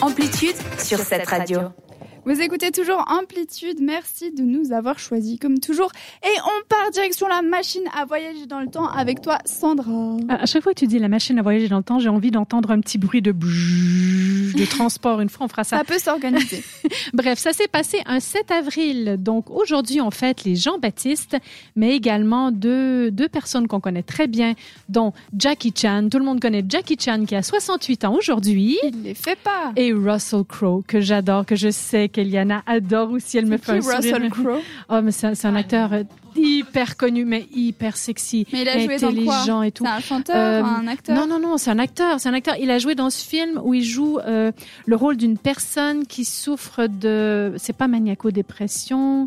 Amplitude sur cette radio. Vous écoutez toujours Amplitude, merci de nous avoir choisis comme toujours. Et on part direction la machine à voyager dans le temps avec toi Sandra. À chaque fois que tu dis la machine à voyager dans le temps, j'ai envie d'entendre un petit bruit de de transport. Une fois, on fera ça. Ça peut s'organiser. Bref, ça s'est passé un 7 avril. Donc aujourd'hui, on fête les Jean-Baptiste, mais également deux, deux personnes qu'on connaît très bien, dont Jackie Chan. Tout le monde connaît Jackie Chan qui a 68 ans aujourd'hui. Il les fait pas. Et Russell Crowe, que j'adore, que je sais qu'Eliana adore aussi. Elle me fait un Russell Crowe? Oh, mais c'est un acteur euh, hyper connu, mais hyper sexy, mais il a joué intelligent dans quoi? et tout. C'est un chanteur, Euh, un acteur? Non, non, non, c'est un acteur. C'est un acteur. Il a joué dans ce film où il joue euh, le rôle d'une personne qui souffre de, c'est pas maniaco-dépression.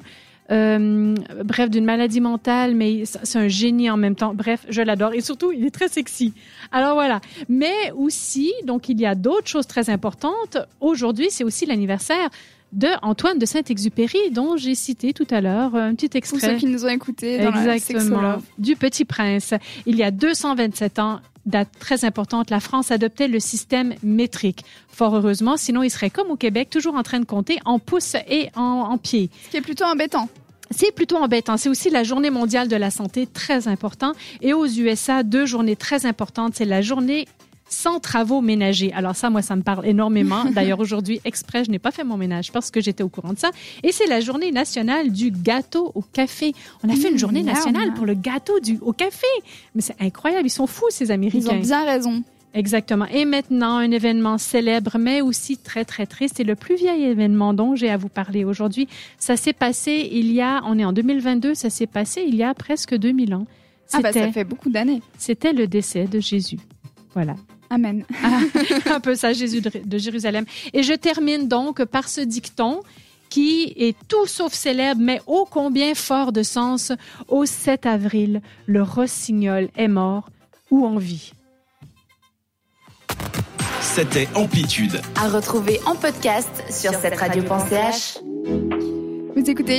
euh, bref, d'une maladie mentale, mais c'est un génie en même temps. Bref, je l'adore et surtout, il est très sexy. Alors voilà. Mais aussi, donc, il y a d'autres choses très importantes. Aujourd'hui, c'est aussi l'anniversaire de Antoine de Saint-Exupéry, dont j'ai cité tout à l'heure un petit Pour extrait. ceux qui nous ont écoutés dans la Exactement. Du Petit Prince. Il y a 227 ans, date très importante, la France adoptait le système métrique. Fort heureusement, sinon il serait comme au Québec, toujours en train de compter en pouces et en, en pieds. Ce qui est plutôt embêtant. C'est plutôt embêtant. C'est aussi la journée mondiale de la santé, très important. Et aux USA, deux journées très importantes. C'est la journée sans travaux ménagers. Alors ça, moi, ça me parle énormément. D'ailleurs, aujourd'hui, exprès, je n'ai pas fait mon ménage parce que j'étais au courant de ça. Et c'est la journée nationale du gâteau au café. On a fait une Mmh, journée nationale pour le gâteau du, au café. Mais c'est incroyable. Ils sont fous, ces Ils Américains. ont bien raison. Exactement. Et maintenant, un événement célèbre, mais aussi très, très triste. Et le plus vieil événement dont j'ai à vous parler aujourd'hui, ça s'est passé il y a, on est en 2022, ça s'est passé il y a presque 2000 ans. Ah bah ça fait beaucoup d'années. C'était le décès de Jésus. Voilà. Amen. un peu ça, Jésus de, de Jérusalem. Et je termine donc par ce dicton qui est tout sauf célèbre, mais ô combien fort de sens. Au 7 avril, le rossignol est mort ou en vie. C'était Amplitude. À retrouver en podcast sur cette radio.ch. Vous écoutez